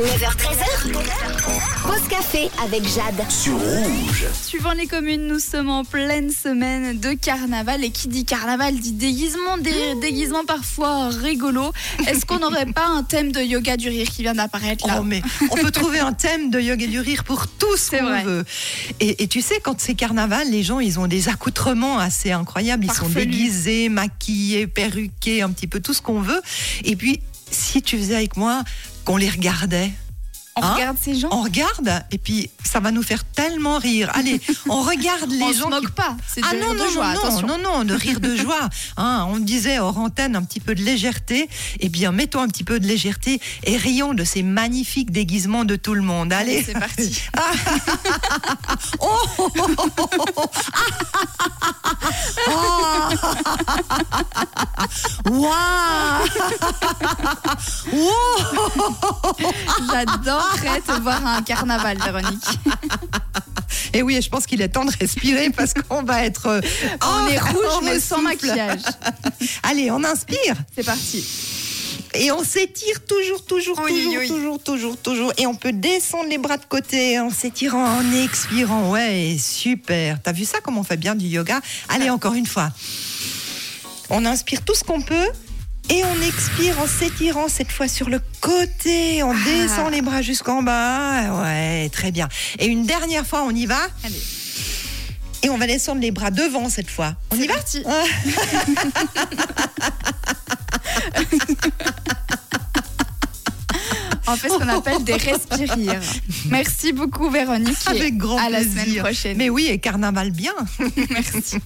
9h13h. Pause café avec Jade. sur rouge. Suivant les communes, nous sommes en pleine semaine de carnaval. Et qui dit carnaval dit déguisement, des déguisements parfois rigolos. Est-ce qu'on n'aurait pas un thème de yoga du rire qui vient d'apparaître là? Oh, mais on peut trouver un thème de yoga et du rire pour tout ce qu'on vrai. veut. Et, et tu sais, quand c'est carnaval, les gens, ils ont des accoutrements assez incroyables. Ils sont déguisés, maquillés, perruqués, un petit peu tout ce qu'on veut. Et puis, si tu faisais avec moi qu'on les regardait, On Hein regarde ces gens. on regarde, et puis ça va nous faire tellement rire. Allez, on regarde les on gens se qui moque pas. C'est ah de, non, de non, joie, non, attention. non, non, de rire de joie. Hein, on disait hors antenne un petit peu de légèreté. Eh bien, mettons un petit peu de légèreté et rions de ces magnifiques déguisements de tout le monde. Allez, Allez, c'est parti. Oh, oh, oh. Oh. Waouh. Wow. J'adorerais te voir à un carnaval, Véronique. Et oui, et je pense qu'il est temps de respirer parce qu'on va être. euh, On est rouge, mais sans maquillage. Allez, on inspire. C'est parti. Et on s'étire toujours, toujours, Oui, toujours, oui. toujours, toujours, toujours. Et on peut descendre les bras de côté en s'étirant, en expirant. Ouais, super. T'as vu ça, comment on fait bien du yoga? Allez, encore une fois. On inspire tout ce qu'on peut. Et on expire en s'étirant cette fois sur le côté. On descend les bras jusqu'en bas. Ouais, très bien. Et une dernière fois, on y va. Allez. Et on va descendre les bras devant cette fois. On y va parti. On fait ce qu'on appelle des respirires. Merci beaucoup, Véronique. Avec grand à la plaisir. semaine prochaine. Mais oui, et carnaval bien. Merci.